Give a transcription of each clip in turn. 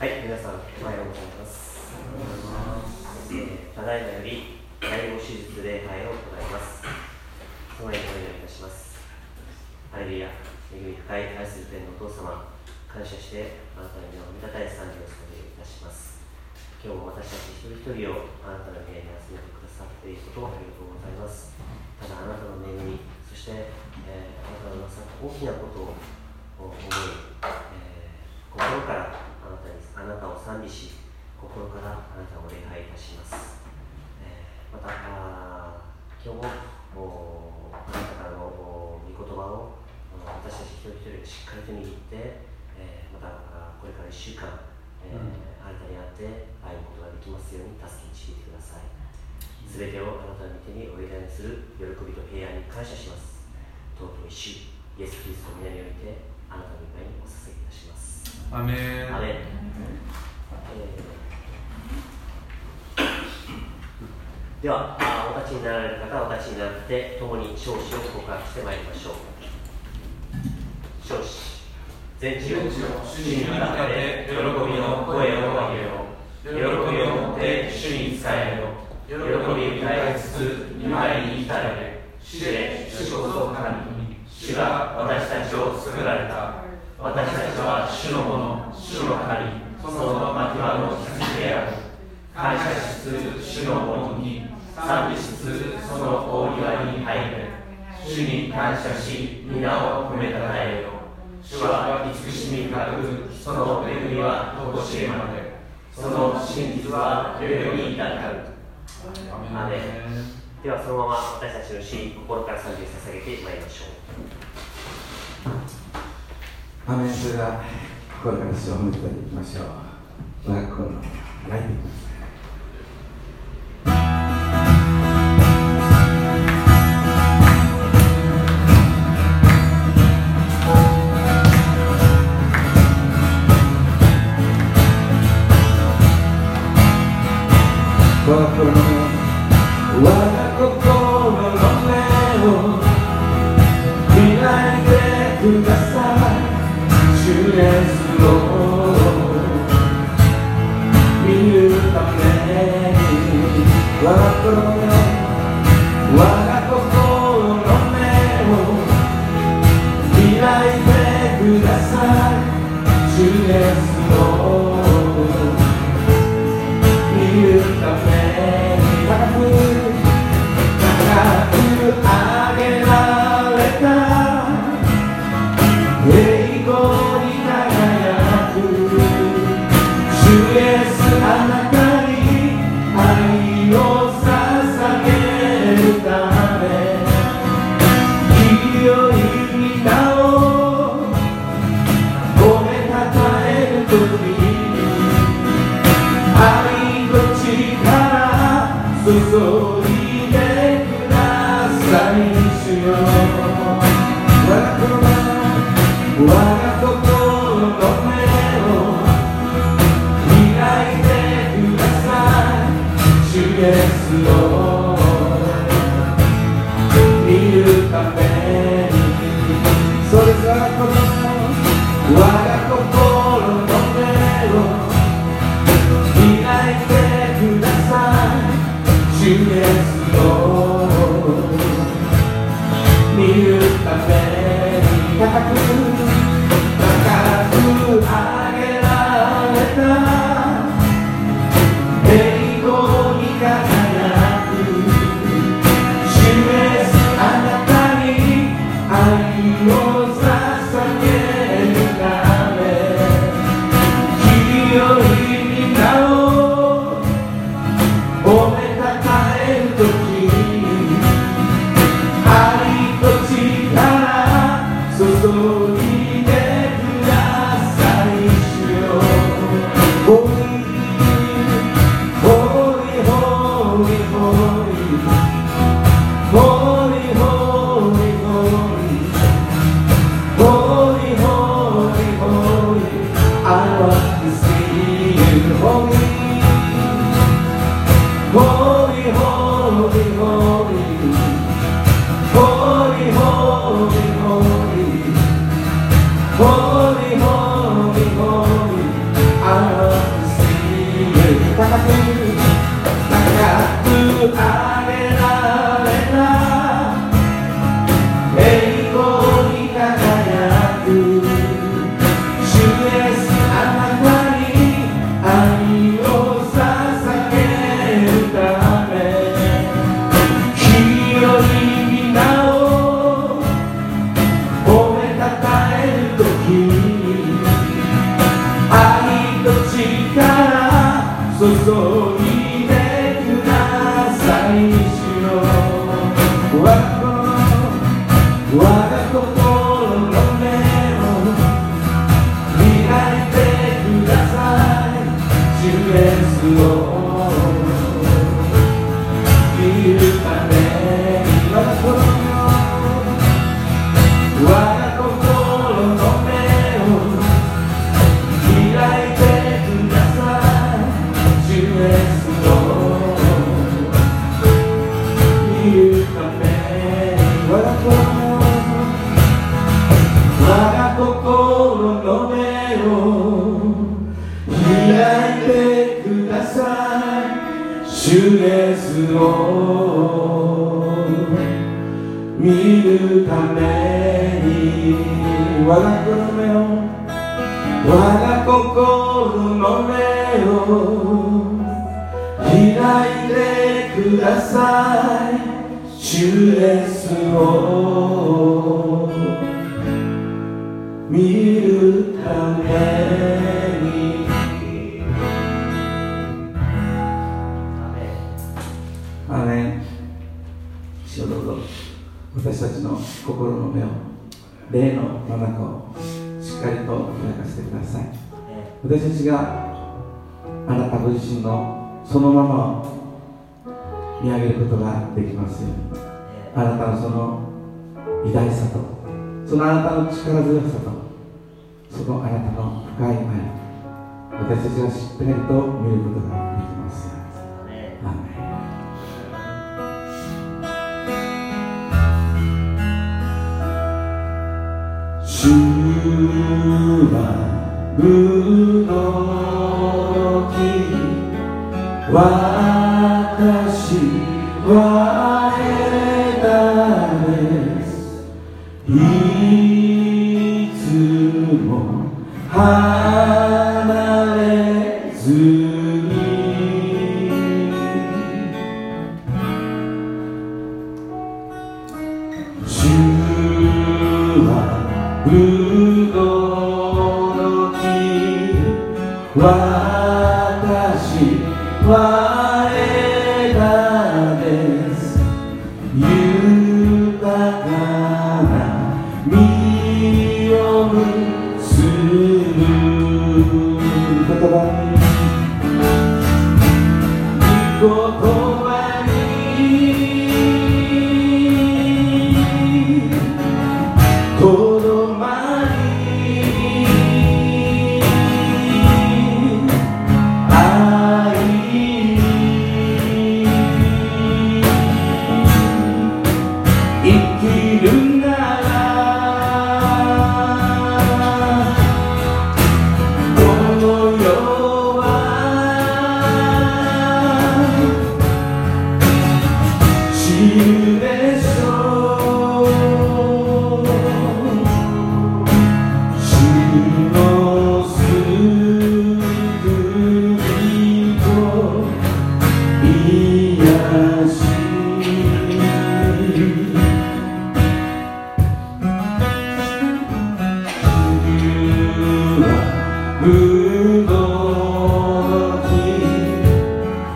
はい、皆さん、おはようございます。ただいまより、第五手術礼拝を行います。その前にお祈りいたします。ハレルヤ、恵み深い愛する天のお父様、感謝して、あなたの皆を見たたえ賛美を捧げいたします。今日も私たち一人一人をあなたの部屋に集めてくださっていることをありがとうございます。ただ、あなたの恵み、そして、えーあなたのなさった大きなことを思い、えー心からあなたにあなたを賛美し、心からあなたを礼拝いたします。えーまた、今日もおあなたからのお御言葉を私たち一人一人しっかりと握って、えーまたあこれから1週間、えーあなたにあって会うことができますように助け導いてください。すべてをあなたの御手にお委ねする喜びと平安に感謝します。尊い主、イエス・キリストの皆において、あなたの御前にお捧げいたします。アメンアメンえーでは、お立ちになられる方はお立ちになって、共に少子を告白してまいりましょう。少子、全地を主に向かって喜びの声を上げよう。喜びを持って主に仕えよう。喜びを歌いつつ、見舞いに至れ。主で主こそ神。主が私たちを作られた。私たちは主のもの、主の神、その牧場の羊である。感謝しつつ主のものに、賛美しつつその大庭に入れ。主に感謝し、皆を褒めたたえよ。主は慈しみ深く、その恵みはとこしえまで。その真実は世々に至る。アメンではそのまま私たちの死、心から賛美を捧げてまいりましょう。アメンそれでは心から主を褒めていきましょう我が心のライブ我 glory. 心の目を開いてください。主イエスを見るために。アーメン。主どうぞ。私たちの心の目を霊の眼をしっかりと開かせてください。私たちがあなたご自身のそのままを見上げることができますようにあなたのその偉大さとそのあなたの力強さとそのあなたの深い愛私たちがしっかりと見ることができます。ように主いつも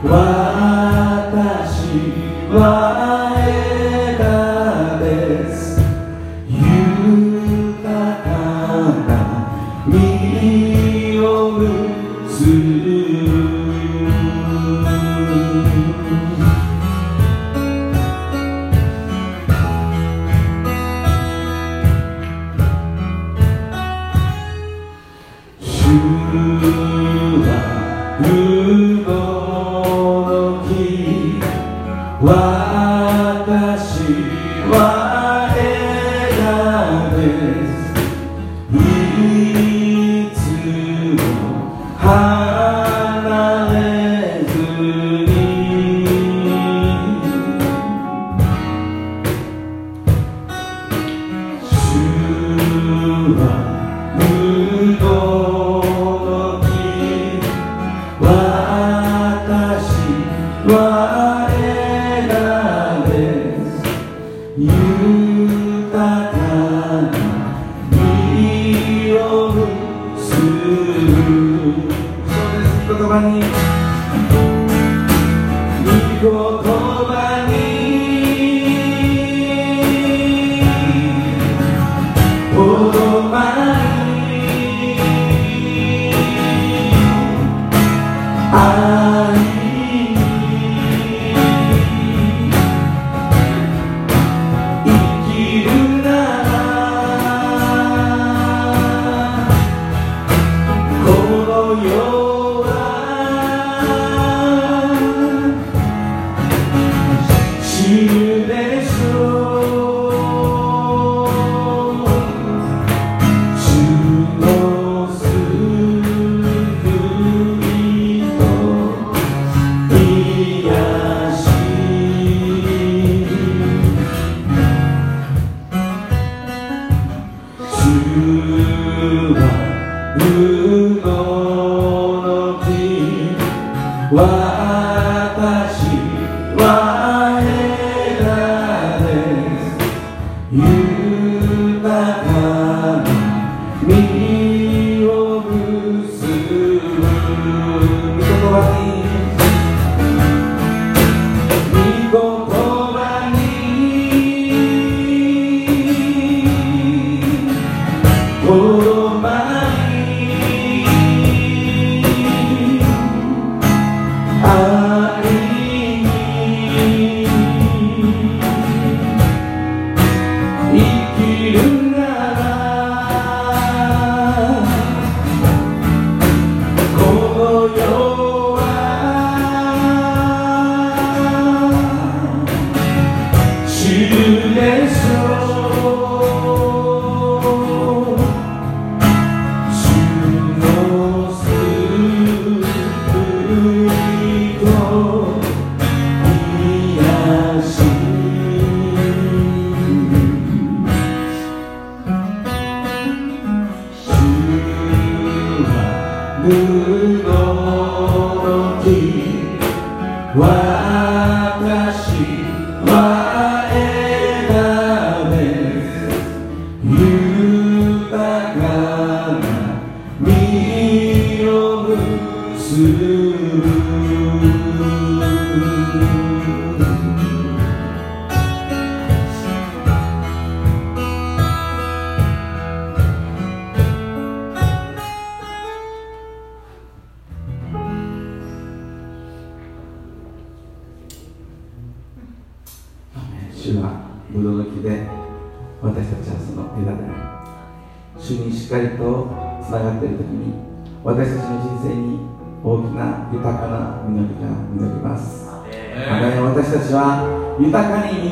私は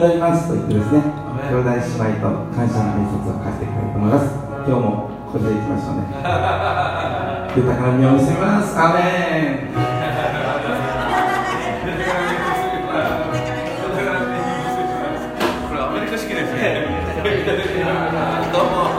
祈りますと言ってですね兄弟姉妹と感謝の挨拶を返していきたいと思います。今日もこれでいきましょうね。豊かな身を見せます。アメン。どうも。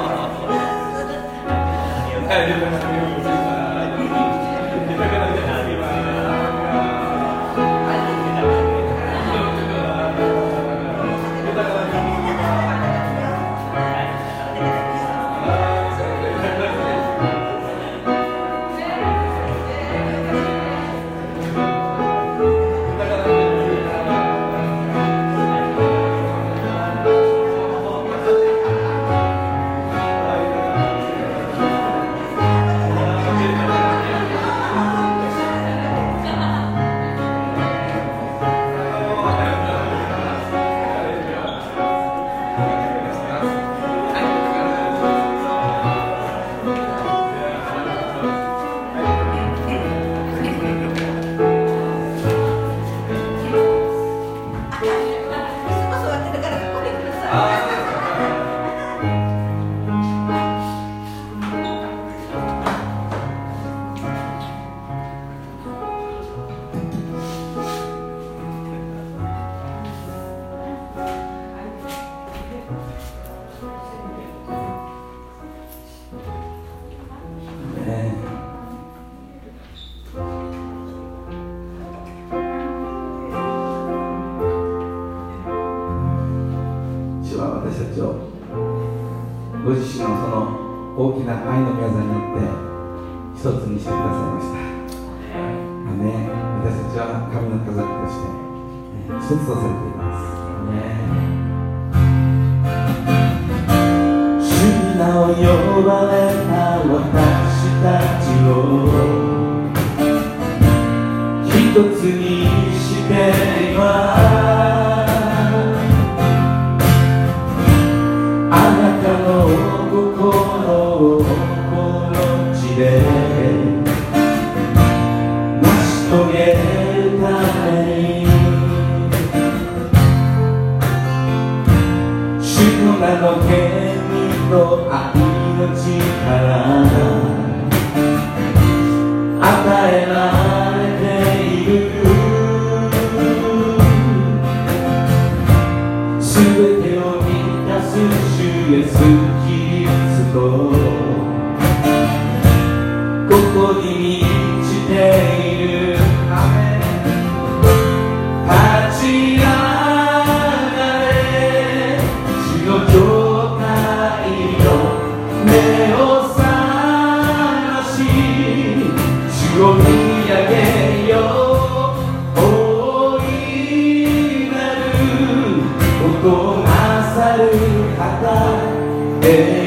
ごまさる方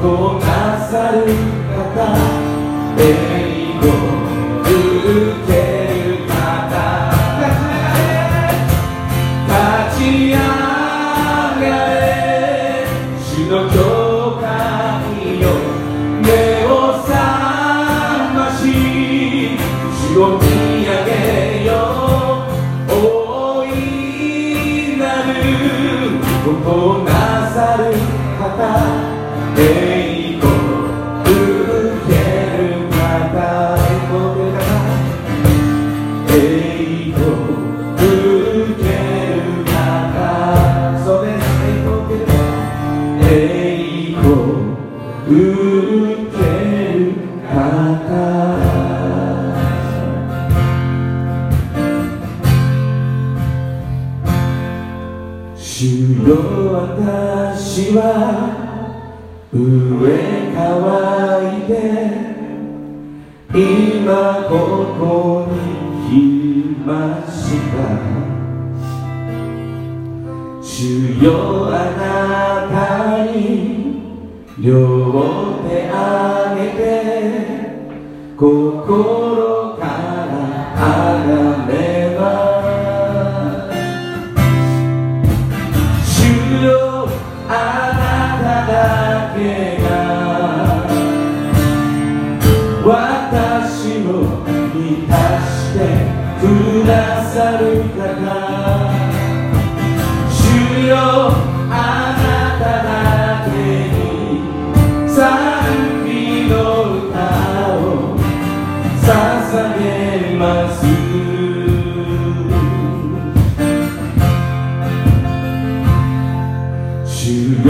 くなさる方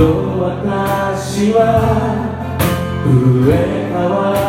私は上川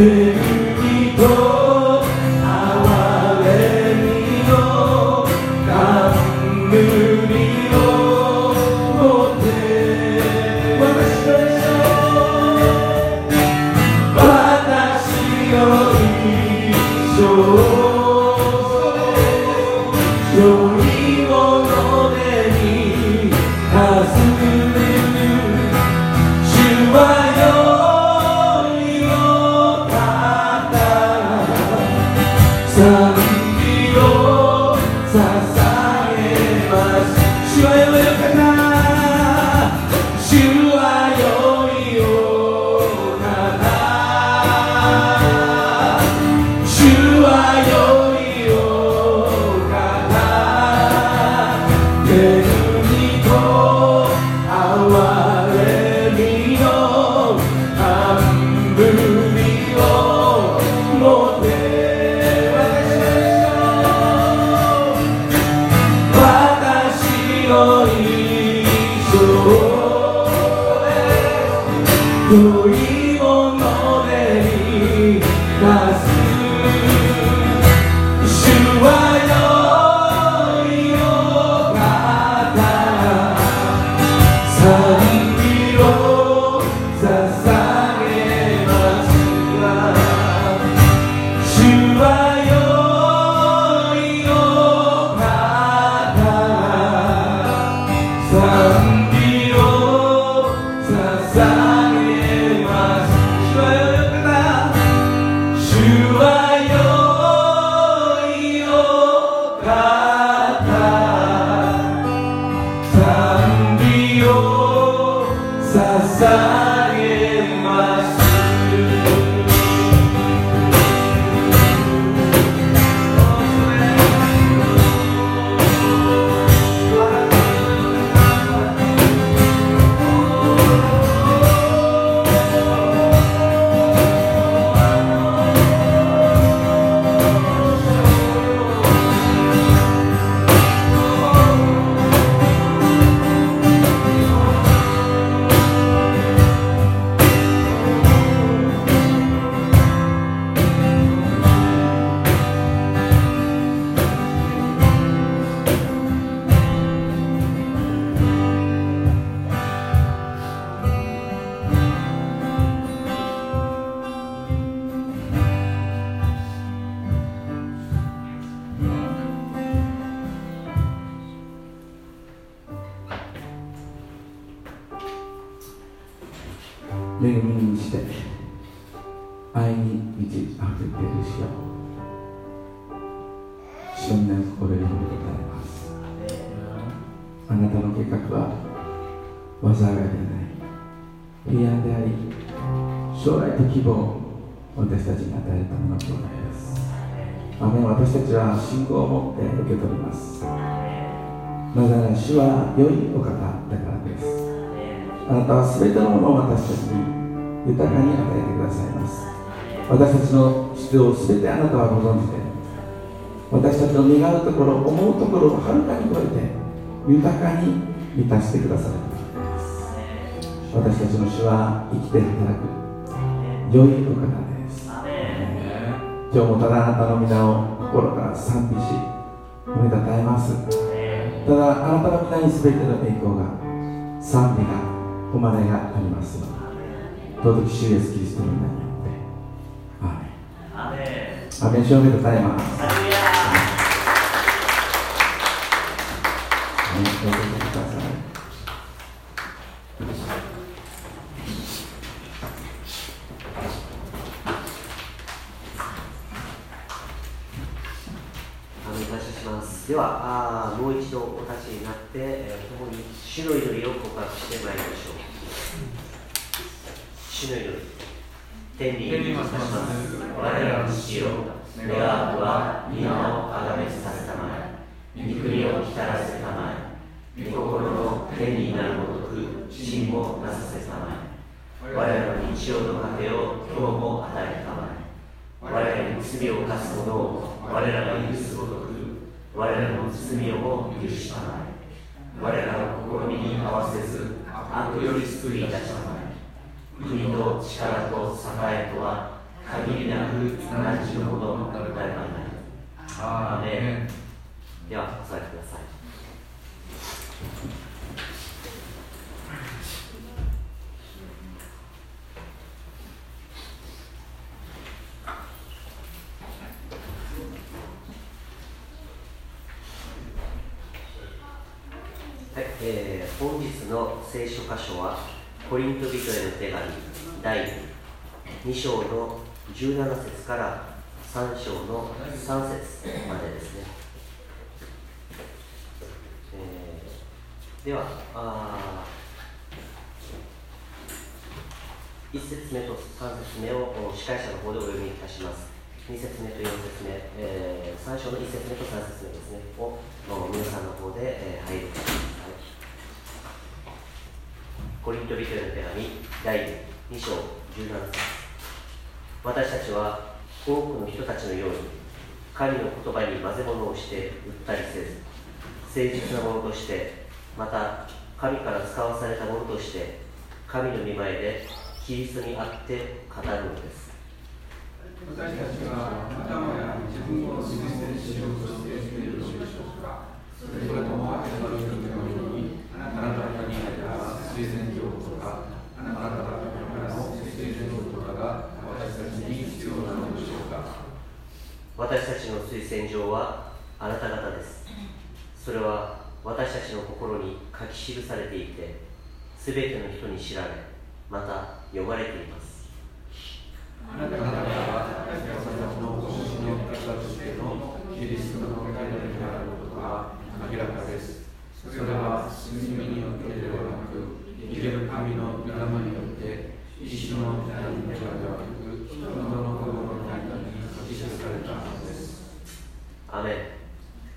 方全てのものを私たちに豊かに与えてくださいます。私たちの必要を全てあなたはご存知で私たちの願うところ思うところをはるかに超えて豊かに満たしてくださる私たちの主は生きて働く良いお方です。今日もただあなたの皆を心から賛美し褒めたたえます。ただあなたの皆に全ての栄光が賛美が誉れがあります。尊き主イエスキリストの皆によってアーメン。アーメン。主をめでたえますいあの感謝しますではあーもう一度お立ちになって、えー共に主の祈りを告白してまいりましょう主の祈り天にいます我らの父よ願わくは皆をあがめさせたまえ御国を来たらせたまえ御心の天になるごとく地にもなさせたまえ我らの日曜の糧を今日も与えたまえ我らに罪を犯す者を我らが許すごとく我らの罪をも許したまえ。我らの試みに合わせず悪より救い出したまえ。国と力と栄とは限りなく同じのものなるばない。アーメン。ではお座りください、えー本日の聖書箇所はコリント人への手紙第2章の17節から3章の3節までですね、えーではあ1節目と3節目を司会者の方でお読みいたします。2節目と4節目、え3章の1節目と3節目ですね。を皆さんの方で、えー、入りコリント人への手紙第2章17節私たちは多くの人たちのように神の言葉に混ぜ物をして売ったりせず誠実なものとしてまた神から使わされたものとして神の御前でキリストにあって語るのです。私たちは頭や自分を推薦しようとしているのでしょうか。それともあなたのようにあなた方に得た推薦状とかあなた方からの推薦状とかが私たちに必要なのでしょうか私たちの推薦状はあなた方です。それは私たちの心に書き記されていてすべての人に知られまた読まれています。あなた方は私たちのご出身の方としてのキリストの語りであることが明らかです。それは罪によってではなく生ける神の御霊によって石の時代ではなく人の心の間に書き記されたのですアメン、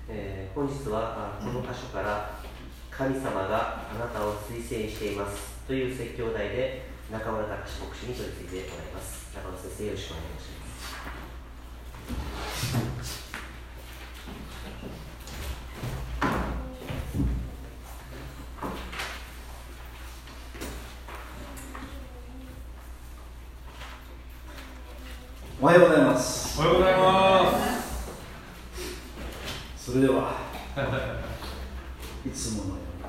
えー本日はこの箇所から「神様があなたを推薦しています」という説教題で中村隆牧師に取り次いでもらいます。中村先生よろしくお願いしますおはようございます。おはようございますそれではいつものように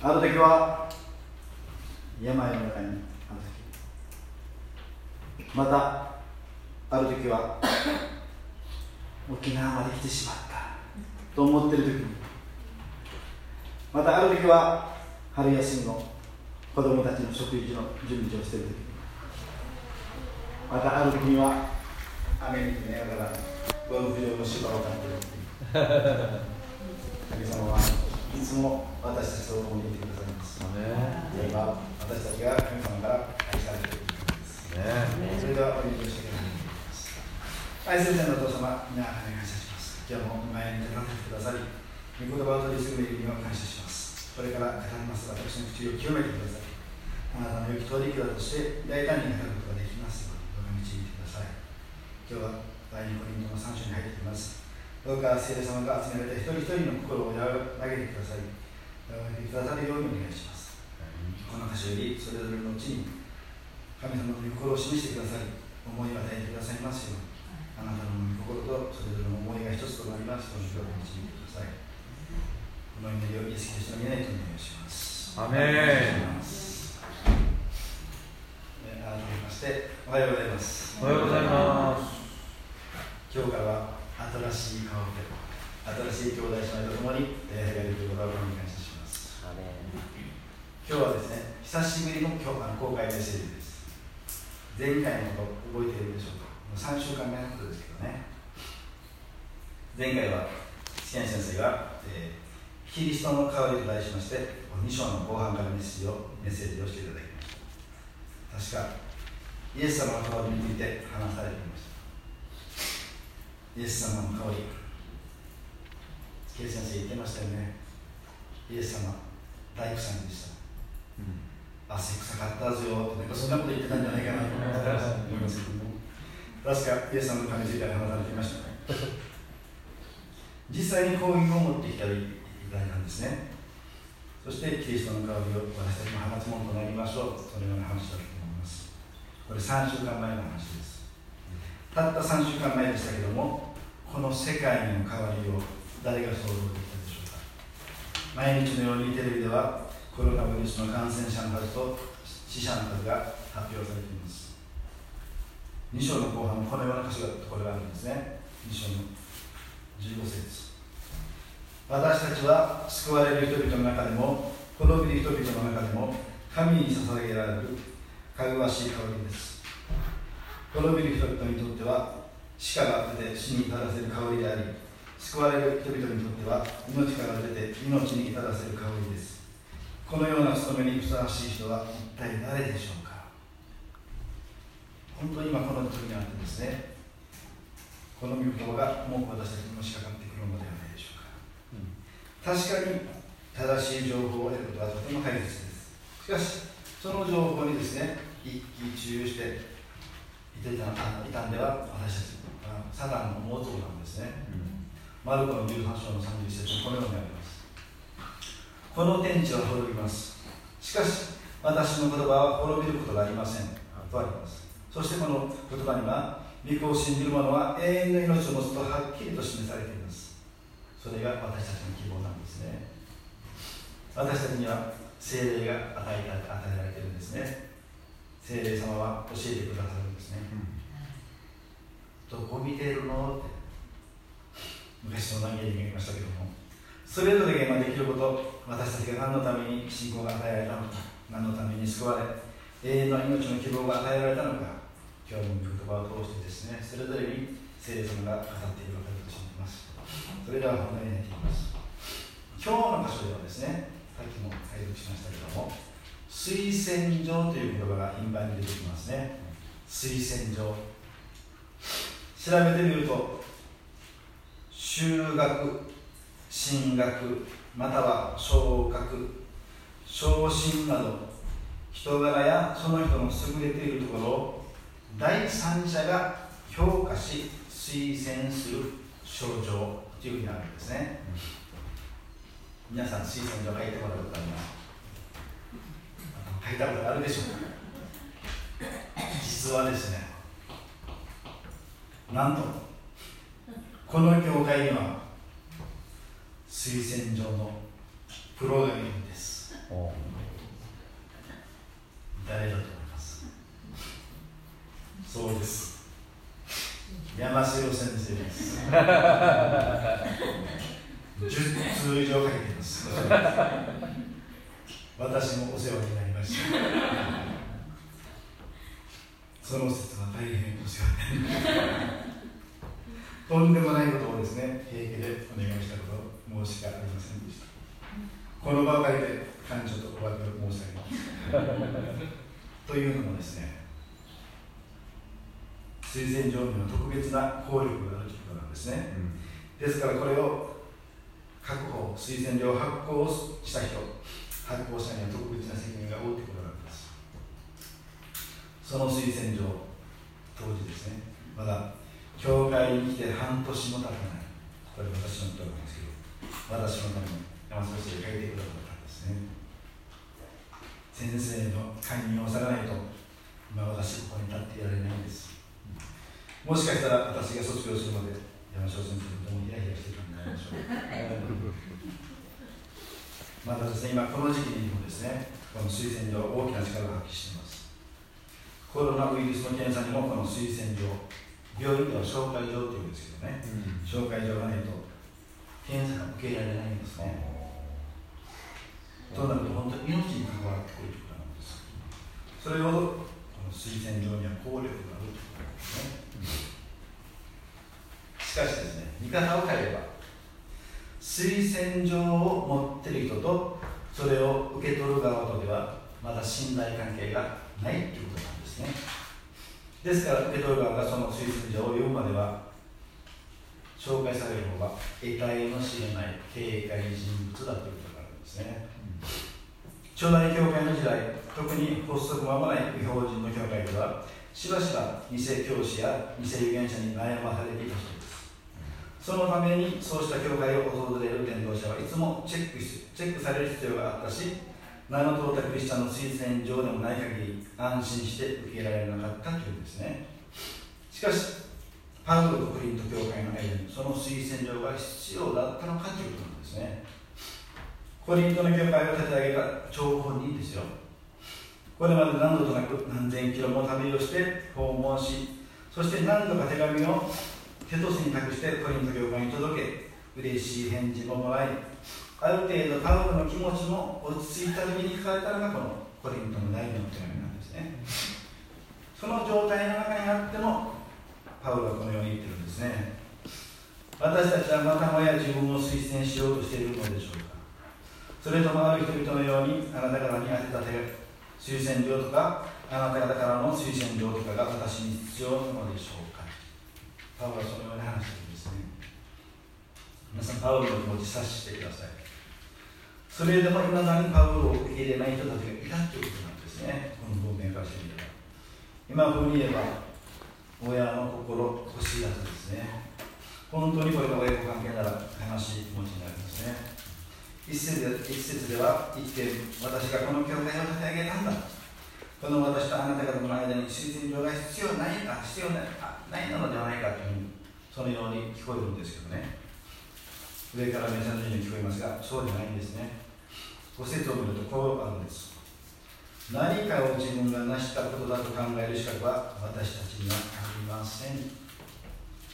ある時は山の中にある時またある時は沖縄まで来てしまったと思っている時にまたある時は春休みの子供たちの準備をしてる時にまたある時には雨に見ながらゴルフ場の芝を立っている神様はいつも私たちと共にいてくださいます今私たちが神様から愛されているからですそれではお祈りをしていきます愛する天のお父様皆お願いいたします今日も前に立たせてくださり御言葉を取り次ぐ恵みを感謝しますこれから語ります私の口を清めてくださいあなたの良き通りだとして大胆に語ることができますようにどうか導いてください今日は第二コリントの3章に入っていますどうか聖霊様が集められた一人一人の心を和らげてください和らげてくださるようにお願いしますこの箇所よりそれぞれのうちに神様の御心を示してくださり思いを与えてくださいますようにあなたの御心とそれぞれの思いが一つとなりますようにどうか導いてくださいこの祈りをイエス・キリストの皆にとお願いしますアメンお願いしますえー改めましておはようございますおはようございます今日からは新しい顔で新しい兄弟姉妹とともに礼拝ができることを感謝しますアメン今日はですね久しぶりの今日あの公開メッセージです。前回のこと覚えているでしょうか？もう3週間目のことですけどね。前回は試験先生が、えーキリストの香りと題しまして2章の後半からメッセージをメッセージをしていただきました。確かイエス様の香りについて話されていました。イエス様の香り。ケイ先生言ってましたよね。イエス様大工さんでした。うん。汗臭かったぞよなんかそんなこと言ってたんじゃないかなと思いますけど。も確かイエス様の神について話されていましたね。実際に講義を持ってきたりいただいたんですね。そしてキリストの香りを私たちも放つものとなりましょうそのような話だと思います。これ3週間前の話です。たった3週間前でしたけどもこの世界の変わりを誰が想像できたでしょうか毎日のようにテレビではコロナウイルスの感染者の数と死者の数が発表されています。2章の後半このような箇所がところがあるんですね。2章の15節。私たちは救われる人々の中でも滅びる人々の中でも神に捧げられるかぐわしい香りです。滅びる人々にとっては死から出て死に至らせる香りであり救われる人々にとっては命から出て命に至らせる香りです。このような務めにふさわしい人は一体誰でしょうか？本当に今この時にあってですねこの御言葉が重く私たちにのしかかってくるのではないでしょうか。確かに正しい情報を得ることはとても大切です。しかしその情報にですね一喜一憂していてたたんでは私たちあサタンの思うところなんですね、マルコの18章の31節にこのようにありますこの天地は滅びます。しかし私の言葉は滅びることがありません。とあります。そしてこの言葉には御子を信じる者は永遠の命を持つとはっきりと示されています。それが私たちの希望なんですね。私たちには精霊が与え与えられているんですね。精霊様は教えてくださるんですね、どこ見てるの？って。昔の何言いましたけどもそれぞれが今できること私たちが何のために信仰が与えられたのか何のために救われ永遠の命の希望が与えられたのか今日の言葉を通してですねそれぞれに聖霊様が語っているわけだと信じます。それでは本題に入っていきます今日の箇所ではですねさっきも解読しましたけども推薦状という言葉が頻繁に出てきますね。推薦状。調べてみると修学。進学または昇格。昇進など人柄やその人の優れているところを第三者が評価し推薦する症状というふうになるんですね、皆さん推薦状書いてもらうことあります。書いたことあるでしょうか？実はですねなんとこの教会には推薦状のプロがいるんです。誰だと思います？そうです。山城先生です。10通以上かけてます。私もお世話になりました。その説は大変お世話になりました。とんでもないことをですね平気でお願いしたこと。申し訳ありませんでした。この場を借りて感謝とお詫びを申し上げます。というのもですね推薦状には特別な効力があるということなんですね、うん、ですからこれを確保推薦状を発行した人発行者には特別な責任が負うということなんです。その推薦状当時ですねまだ教会に来て半年も経たない。これ私のことなんですけど私のために山下先生が書いてくださったんですね。先生の勧誘をさらないと今私ここに立っていられないんです。もしかしたら私が卒業するまで山下先生ともヒヤヒヤしてたんじゃないでしょうまたですね今この時期にもですねこの推薦状大きな力を発揮しています。コロナウイルスの検査にもこの推薦状病院では紹介状っていうんですけどね、うん、紹介状がないと検査が受けられないんですね。となると本当に命に関わってくるということなんです。それほどこの推薦状には効力があるということなんですね。しかしですね、見方を変えれば、推薦状を持っている人とそれを受け取る側とではまだ信頼関係がないということなんですね。ですから受け取る側がその推薦状を読むまでは紹介される方が得体の知れない警戒人物だということがあるんですね、うん、初代教会の時代特に発足間もない不標準の教会ではしばしば偽教師や偽預言者に悩まされていたそうです。そのためにそうした教会を訪れる伝道者はいつもチェックチェックされる必要があったし名の通ったクリスチャンの推薦状でもない限り安心して受けられなかったというんですね。しかしパウロとクリント教会の間にその推薦状が必要だったのかということなんですね。コリントの教会を立て上げた張本人ですよ。これまで何度となく何千キロも旅をして訪問しそして何度か手紙をテトスに託してコリント教会に届け嬉しい返事ももらいある程度パウロの気持ちも落ち着いた時に書かれたのがこのコリントの第二の手紙なんですね。その状態の中にあってもパウロはこのように言ってるんですね。私たちはまたもや自分を推薦しようとしているのでしょうか。それともある人々のようにあなた方に当てた手推薦状とかあなた方からの推薦状とかが私に必要なのでしょうか。パウロはそのように話してるんですね。皆さんパウロの気持ち察してください。それでもいまだにパウロを受け入れない人たちがいたということなんですね。この文面からしてみれば。今風に言えば親の心欲しいやつですね。本当にこれが親子関係なら悲しい気持ちになりますね。一節で一節では一点私がこの教会を立て上げたんだ。この私とあなた方の間に推薦状が必要ないか必要ないないのではないかというふうにそのように聞こえるんですけどね。上から目線のように聞こえますがそうでないんですね。ご説を見るとこうあるんです。何かを自分が成したことだと考える資格は私たちにはありません。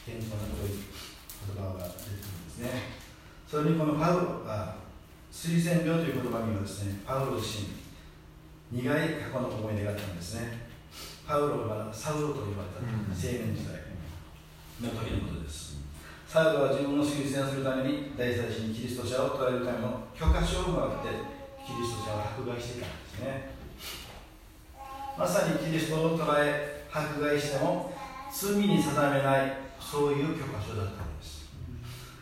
健康なこと言葉が出てくるんですね。それにこのパウロあ推薦病という言葉にはですねパウロ自身苦い過去の思い出があったんですね。パウロがサウロと言われた青年時代の時のことです。サウロは自分の推薦するために大祭司にキリスト者を捕らえるための許可証をもらってキリスト者を迫害していたんですね。まさにキリストを捕らえ迫害しても罪に定めないそういう許可証だったんです。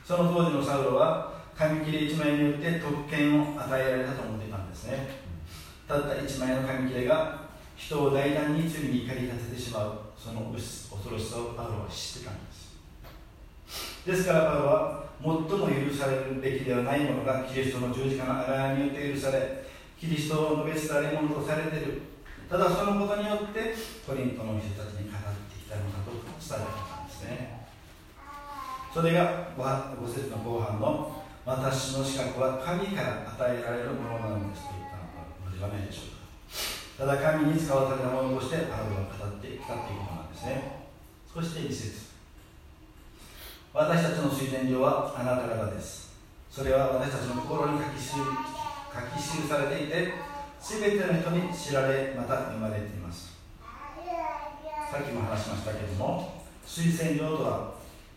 その当時のサウロは紙切れ1枚によって特権を与えられたと思っていたんですね。たった1枚の紙切れが人を大胆に罪に怒り立ててしまうその恐ろしさをパウロは知ってたんです。ですからパウロは最も許されるべきではないものがキリストの十字架の贖いによって許されキリストを述べ伝えるものとされているただそのことによってコリントの人たちに語ってきたのだと伝えられたんですね。それが5節の後半の私の資格は神から与えられるものなのですと言ったのではないでしょうか。ただ神に使わされたものとしてパウロが語ってきたということなんですね。そして2節私たちの水天上はあなた方です。それは私たちの心に書き記されていて全ての人に知られまた読まれています。さっきも話しましたけれども推薦状とは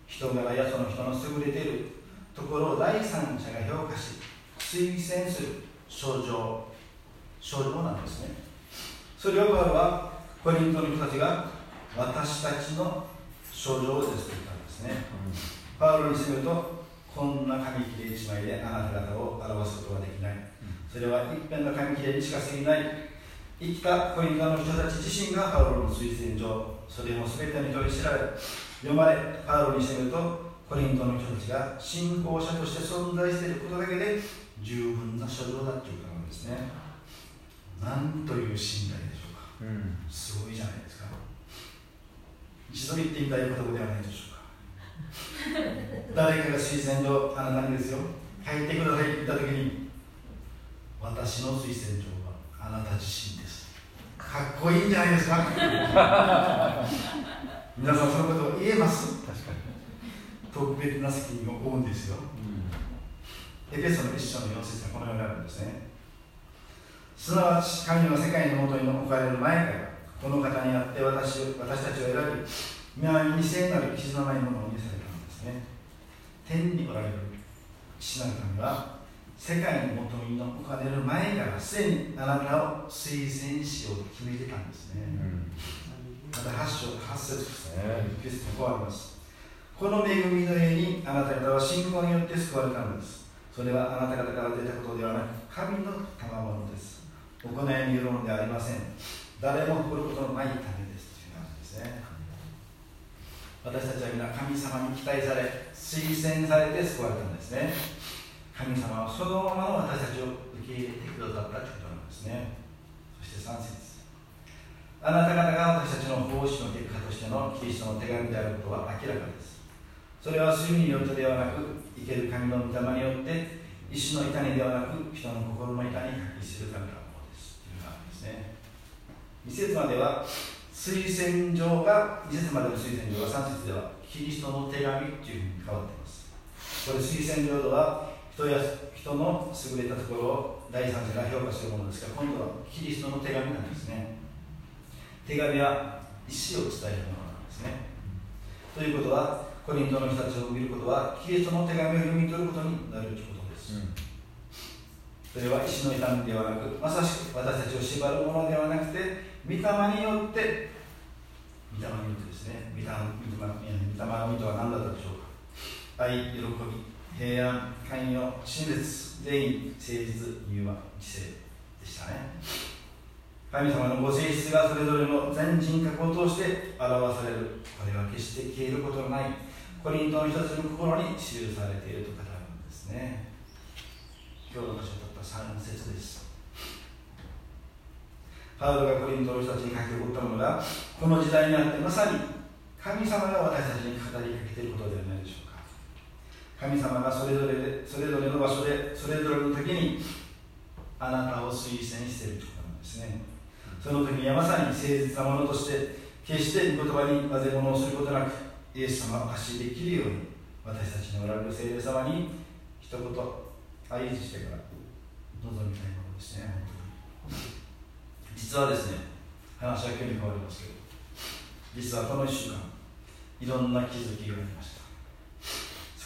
人柄やその人の優れているところを第三者が評価し推薦する症状症状なんですね。それをパウロはコリントの人たちが私たちの症状ですと言ったんですね、うん、パウロにするとこんな紙切れ一枚であなた方を表すことはできない、それは一辺の紙切れにしか過ぎない生きたコリントの人たち自身がパウロの推薦状それも全てに取り知られ読まれパウロにしてみるとコリントの人たちが信仰者として存在していることだけで十分な書状だというからなんですね。なんという信頼でしょうか、うん、すごいじゃないですか。一度言ってみたいことではないでしょうか。誰かが推薦状あなたにですよ。書いてくださいって言った時に私の推薦状はあなた自身です。かっこいいんじゃないですか？皆さんそのことを言えます？確かに。特別な責任を負うんですよ、うん、エペソの一章の4節はこのようになるんですね。すなわち神は世界のもとに置かれる前からこの方にあって私私たちを選び今に聖なる傷のないものを見せられたんですね。天におられる父なる神は世界のもとに置かれる前からすでにあなたを推薦しようと決めてたんですね、うんまた8章8節ですね。9節こうありますこの恵みの上にあなた方は信仰によって救われたのです。それはあなた方から出たことではなく神の賜物です。行いによるものではありません。誰も誇ることのないためですという感じですね。私たちは皆神様に期待され推薦されて救われたんですね。神様はそのままの私たちを受け入れてくださったということなんですねそして3節あなた方が私たちの奉仕の結果としてのキリストの手紙であることは明らかです。それは主によってではなく、生ける神の御霊によって、石の板にではなく、人の心の板に書きするためのものです。というのがあるんですね。2節までは、推薦状が、2節までの推薦状が3節では、キリストの手紙というふうに変わっています。これ、推薦状とは、人や人の優れたところを第三者が評価するものですが、今度はキリストの手紙なんですね。手紙は意思を伝えるものなんですね。ということは、コリントの人たちを見ることは、キリストの手紙を読み取ることになるということです。うん、それは意志の痛みではなく、まさしく私たちを縛るものではなくて、御霊によって、御霊によってですね、御霊御霊御霊の意図は何だったでしょうか。愛喜び平安寛容親切全員誠実融和知性でしたね。神様のご性質がそれぞれの全人格を通して表されるこれは決して消えることのないコリントの一つの心に記されていると語るんですね。今日の箇所たった3節です。パウロがコリントの人たちに書き起こったものがこの時代にあってまさに神様が私たちに語りかけていることではないでしょう神様がそれぞれそれぞれの場所でそれぞれの時にあなたを推薦しているということなんですね。その時にはまさに誠実なものとして決して御言葉に混ぜ物をすることなくイエス様を発しできるように私たちにおられる聖霊様に一言合図してから望みたいものですね実はですね話は急に変わりますけど実はこの1週間いろんな気づきがありました。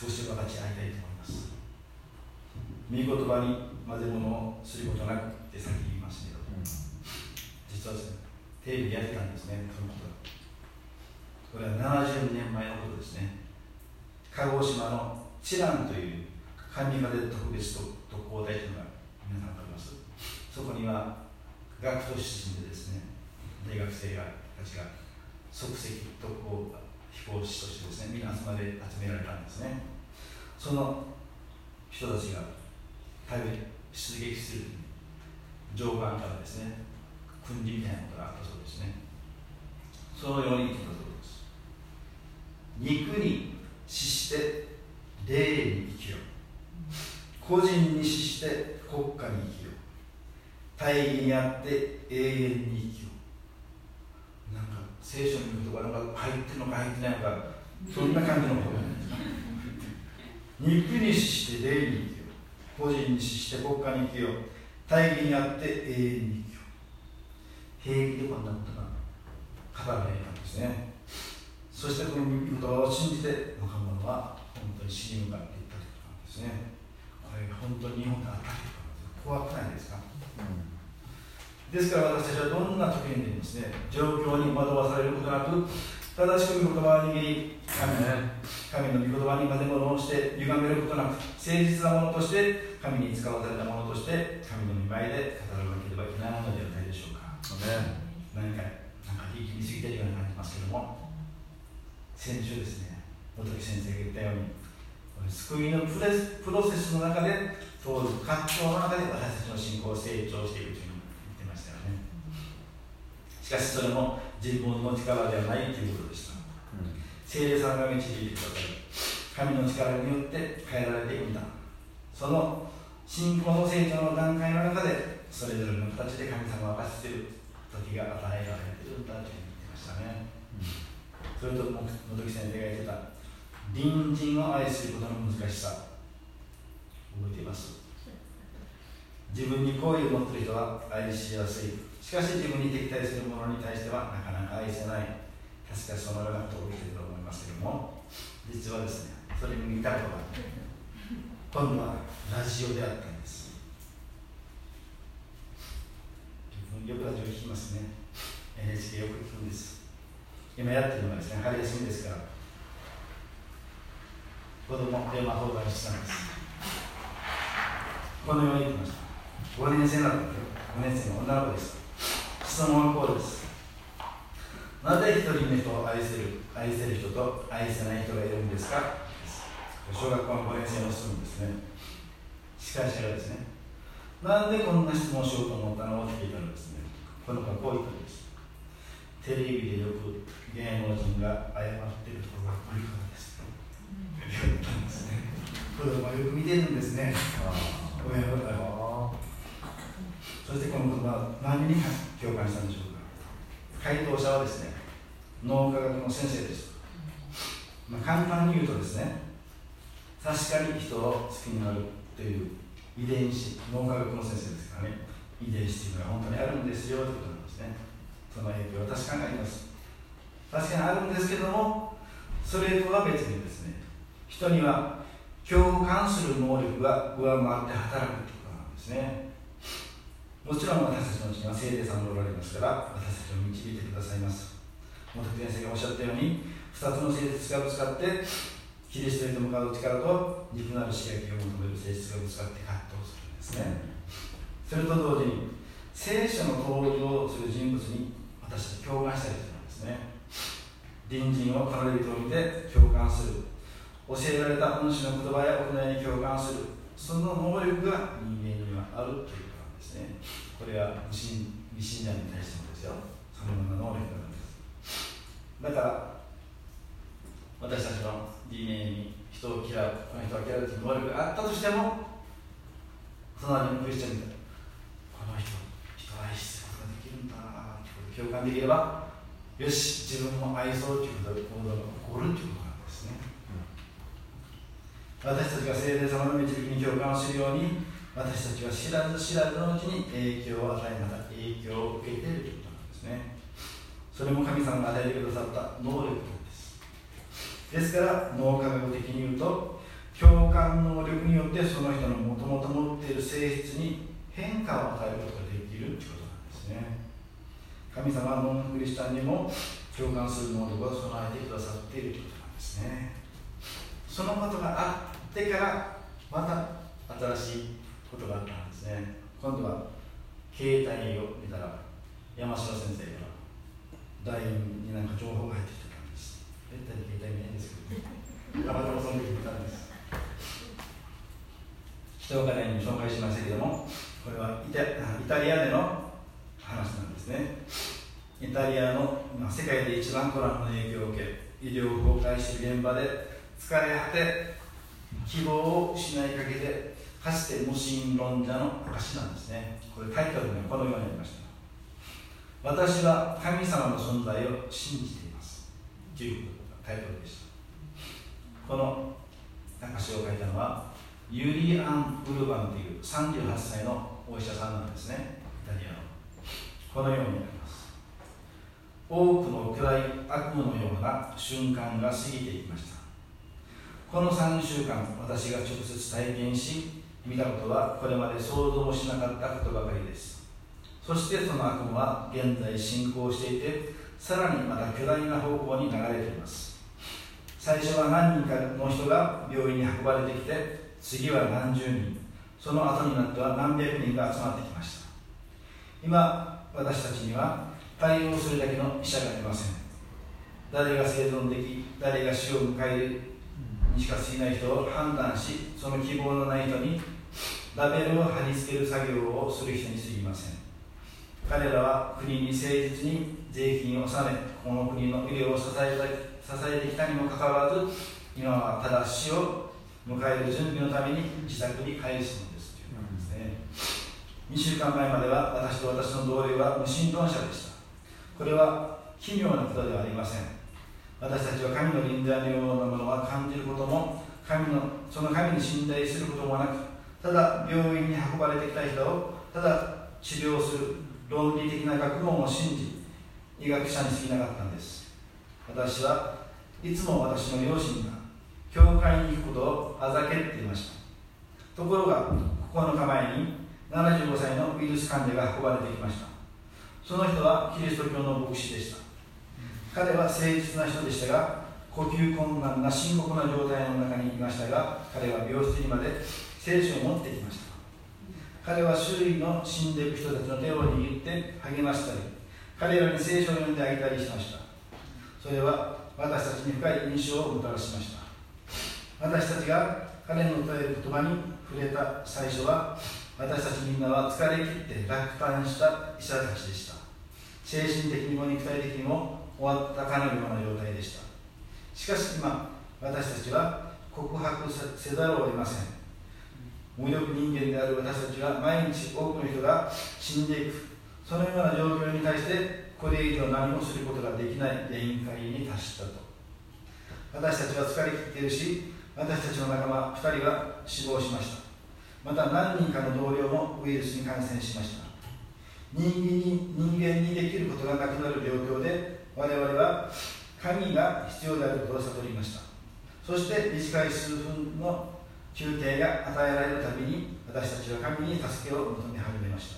少し分かち合いたいと思います。御言葉に混ぜ物をすることなくって先に言いますけど、実はですねテレビでやってたんですねそのこと。これは70年前のことですね。鹿児島のチランという神風特別特攻隊というのが皆さん分かります。そこには学徒出身でですね大学生がたちが即席特攻飛行士としてですね皆集まで集められたんですねその人たちが食べ出撃する上官からですね訓示みたいなことがあったそうですね。そのように言ったそうです？肉に死して霊に生きよ個人に死して国家に生きよ大義にあって永遠に生きよなんか聖書に言うとかなんか入ってるのか入ってないのかそんな感じのことなんですか肉に死して霊に生きよ。個人に死して国家に生きよ。大義にあって永遠に生きよ。平気でこんなことが語られたんですね。そしてこの言葉を信じて若者は本当に死に向かっていったということなんですね。これが本当に日本であったということなんです怖くないですか、うん。ですから私たちはどんな時にでもですね状況に惑わされることなく正しく御言葉を握り神神の御言葉にまで物をして歪めることなく誠実なものとして神に使わされたものとして神の見舞いで語らなければいけないものではないでしょうか、ね、何かなんか力みすぎてるように感じますけども先週ですね元木先生が言ったように救いのプレスプロセスの中で通る葛藤の中で私たちの信仰を成長していくというしかしそれも自分の力ではないということでした、うん、聖霊さんが導いてくださり神の力によって変えられていくんだその信仰の成長の段階の中でそれぞれの形で神様を明かしている時が与えられているんだというふうに言ってましたね、うん、それと元木先生が言ってた隣人を愛することの難しさ。覚えています？自分に好意を持っている人は愛しやすいしかし自分に敵対する者に対してはなかなか愛せない。確かそのようなことを起きていると思いますけども実はですねそれに似たことがあって今度はラジオであったんです。よくラジオ聞きますね。NHK よく聞くんです。今やってるのはですね春休みですから子供電話放題したんです。このように言ってました。5年生なんだけど5年生の女の子です。質問はこうです。なぜ一人の人を愛せる愛せる人と愛せない人がいるんですか？小学校の5年生の質問ですね。司会者がですね。なんでこんな質問をしようと思ったの？って聞いたらですね。この子はこう言ったんです。テレビでよく芸能人が謝っているところがこれからです。言ったんですね。子供はよく見てるんですね。親はそしてこの言葉は何に共感したんでしょうか？回答者はですね脳科学の先生です、まあ、簡単に言うとですね確かに人を好きになるという遺伝子脳科学の先生ですからね遺伝子というのが本当にあるんですよということなんですね。その影響は確かにあります。確かにあるんですけどもそれとは別にですね人には共感する能力が上回って働くということなんですねもちろん私たちのうちには聖霊さんがおられますから私たちを導いてくださいます。元木先生がおっしゃったように2つの性質がぶつかってキリストへと向かう力と肉なる刺激を求める性質がぶつかって葛藤するんですね。それと同時に聖書の登場する人物に私たち共感したりするんですね。隣人を彼人を見て共感する。教えられた恩師の言葉や行いに共感する。その能力が人間にはあるという。ですね。これは無信未信者に対してもですよ。そのような能力があるんです。だから私たちの DNA に人を嫌うこの人は嫌うという能力があったとしても隣のクリスチャンにこの人人を愛することができるんだということ共感できればよし自分も愛そうということで行動が起こるということなんですね、私たちが聖霊様の導きに共感するように私たちは知らず知らずのうちに影響を与えまた影響を受けているということなんですね。それも神様が与えてくださった能力なんです。ですから脳科学的に言うと共感能力によってその人のもともと持っている性質に変化を与えることができるということなんですね。神様はノンクリスチャンにも共感する能力を備えてくださっているということなんですね。そのことがあってからまた新しいことがあったんですね。今度は携帯を見たら山城先生から LINE になんか情報が入ってきてたんです。めったに携帯見ないんですけどたまたまその時見たんです。人岡に紹介しましたけどもこれはイタイタリアでの話なんですね。イタリアの、まあ、世界で一番コロナの影響を受け医療崩壊している現場で疲れ果て希望を失いかけてかつて無神論者の証なんですね。これタイトルがこのようになりました。私は神様の存在を信じています。ということタイトルでした。この証を書いたのはユリアン・ウルバンという38歳のお医者さんなんですね。イタリアの。このようになります。多くの暗い悪夢のような瞬間が過ぎていきました。この3週間私が直接体験し見たことはこれまで想像もしなかったことばかりです。そしてその悪夢は現在進行していてさらにまた巨大な方向に流れています。最初は何人かの人が病院に運ばれてきて次は何十人。その後になっては何百人が集まってきました。今私たちには対応するだけの医者がいません。誰が生存でき誰が死を迎えるにしか過ぎない人を判断しその希望のない人にラベルを貼り付ける作業をする人に過ぎません。彼らは国に誠実に税金を納めこの国の医療を支え支えてきたにもかかわらず今はただ死を迎える準備のために自宅に帰すのですということですね。2週間前までは私と私の同僚は無神論者でした。これは奇妙なことではありません。私たちは神の臨在のようなものは感じることも神のその神に信頼することもなくただ病院に運ばれてきた人をただ治療する論理的な学問を信じ医学者に過ぎなかったんです。私はいつも私の両親が教会に行くことをあざけっていました。ところが9日前に75歳のウイルス患者が運ばれてきました。その人はキリスト教の牧師でした。彼は誠実な人でしたが呼吸困難な深刻な状態の中にいましたが彼は病室にまで聖書を持ってきました。彼は周囲の死んでいく人たちの手を握って励ましたり彼らに聖書を読んであげたりしました。それは私たちに深い印象をもたらしました。私たちが彼の伝える言葉に触れた最初は私たちみんなは疲れ切って落胆した医者たちでした。精神的にも肉体的にも終わったかのような状態でした。しかし今私たちは告白せざるを得ません。無力人間である私たちは毎日多くの人が死んでいく。そのような状況に対してこれ以上何もすることができない限界に達したと。私たちは疲れ切っているし私たちの仲間2人は死亡しました。また何人かの同僚もウイルスに感染しました。人間に人間にできることがなくなる状況で我々は神が必要であることを悟りました。そして短い数分の休憩が与えられるたびに私たちは神に助けを求め始めました。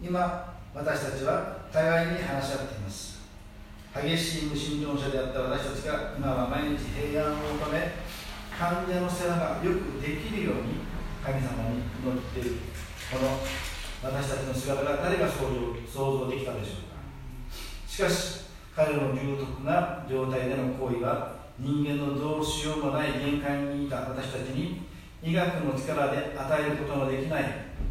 今私たちは互いに話し合っています。激しい無神論者であった私たちが今は毎日平安を求め患者の世話がよくできるように神様に祈っている。この私たちの姿が誰が想像できたでしょうか。しかし彼の重篤な状態での行為は人間のどうしようもない限界にいた私たちに医学の力で与えることのできない。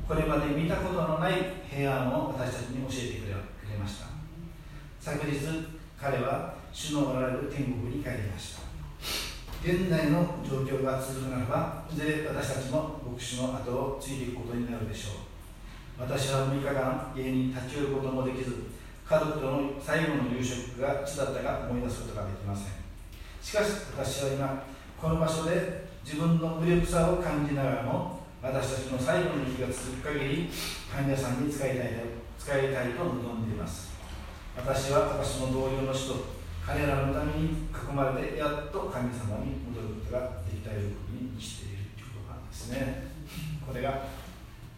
これまで見たことのない平安を私たちに教えてくれました。昨日彼は主のおられる天国に帰りました。現在の状況が続くならばいずれ私たちも牧師の後をついていくことになるでしょう。私は6日間家に立ち寄ることもできず家族との最後の夕食がいつだったか思い出すことができません。しかし私は今この場所で自分の無力さを感じながらも私たちの最後の日が続く限り患者さんに使いたい使いたいと望んでいます。私は私の同僚の人彼らのために囲まれてやっと神様に戻ることができた喜びにしているということなんですね。これが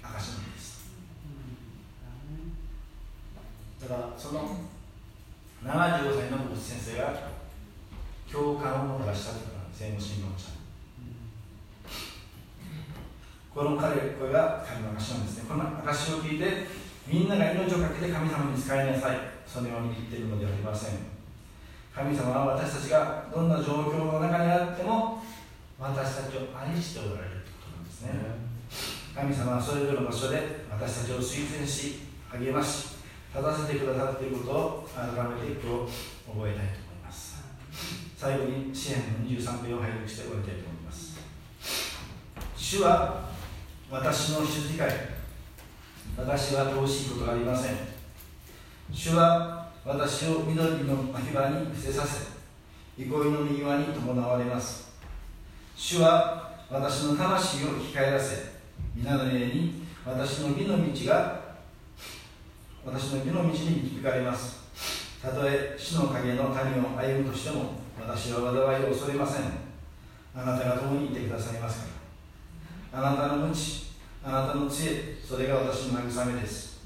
証なんですだからその75歳の牧師先生が共感をもたらしたというのは戦後新聞社この彼これが神の証なんですね。この証を聞いてみんなが命を懸けて神様に使いなさい。そのように言っているのではありません。神様は私たちがどんな状況の中にあっても私たちを愛しておられるということなんですね。神様はそれぞれの場所で私たちを推薦し励まし立たせてくださっていることを改めて今日覚えたいと思います。最後に支援の23編を拝読して終わりたいと思います。主は私の羊飼い。私は乏しいことがありません。主は私を緑の牧場に伏せさせ憩いの右輪に伴われます。主は私の魂を生き返らせ皆の家に私の義の道が私の義の道に導かれます。たとえ死の影の谷を歩むとしても私は災いを恐れません。あなたが共にいてくださいますから。あなたの無知あなたの知恵それが私の慰めです。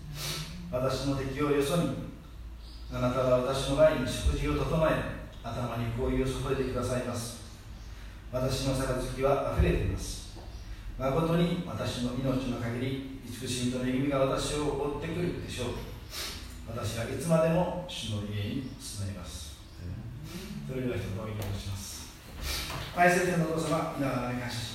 私の敵をよそにあなたは私の前に食事を整え頭に紅葉を注いでくださいます。私の杯は溢れています。誠に私の命の限り慈しみと恵みが私を追ってくるでしょう。私はいつまでも主の家に住めます。それでは一言お祈りします。愛する天のお父様皆を感謝します